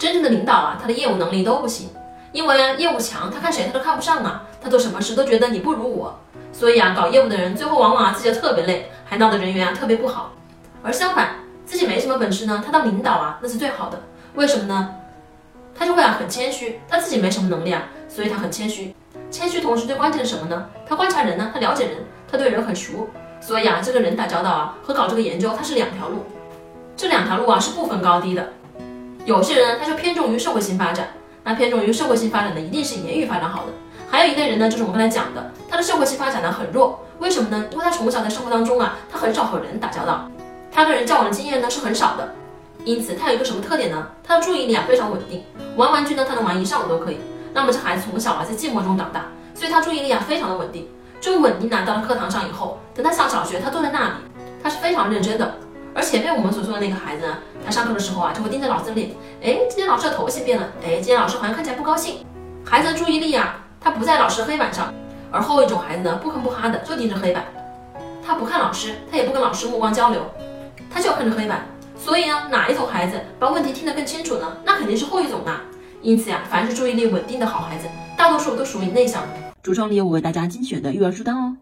真正的领导啊，他的业务能力都不行，因为业务强，他看谁他都看不上啊，他做什么事都觉得你不如我，所以啊搞业务的人最后往往啊自己特别累，还闹得人缘啊特别不好。而相反，自己没什么本事呢，他当领导啊那是最好的，为什么呢？他就会啊很谦虚，他自己没什么能力啊，所以他很谦虚。谦虚同时最关键是什么呢？他观察人呢，他了解人，他对人很熟，所以啊这个人打交道啊和搞这个研究它是两条路，这两条路啊是不分高低的。有些人他就偏重于社会性发展，那偏重于社会性发展的一定是言语发展好的。还有一类人呢，就是我们刚才讲的，他的社会性发展呢很弱，为什么呢？因为他从小在生活当中啊，他很少和人打交道，他跟人交往的经验呢是很少的，因此他有一个什么特点呢？他的注意力啊非常稳定，玩玩具呢他能玩一上午都可以。那么这孩子从小啊在寂寞中长大，所以他注意力啊非常的稳定。这个稳定呢到了课堂上以后，等他上小学，他坐在那里，他是非常认真的。而前面我们所说的那个孩子呢，他上课的时候啊，就会盯着老师的脸，哎，今天老师的头型变了，哎，今天老师好像看起来不高兴。孩子的注意力啊，他不在老师黑板上，而后一种孩子呢，不吭不哈的就盯着黑板，他不看老师，他也不跟老师目光交流，他就看着黑板。所以呢，哪一种孩子把问题听得更清楚呢？那肯定是后一种啊。因此呀，凡是注意力稳定的好孩子，大多数都属于内向的。橱窗里有我为大家精选的育儿书单哦。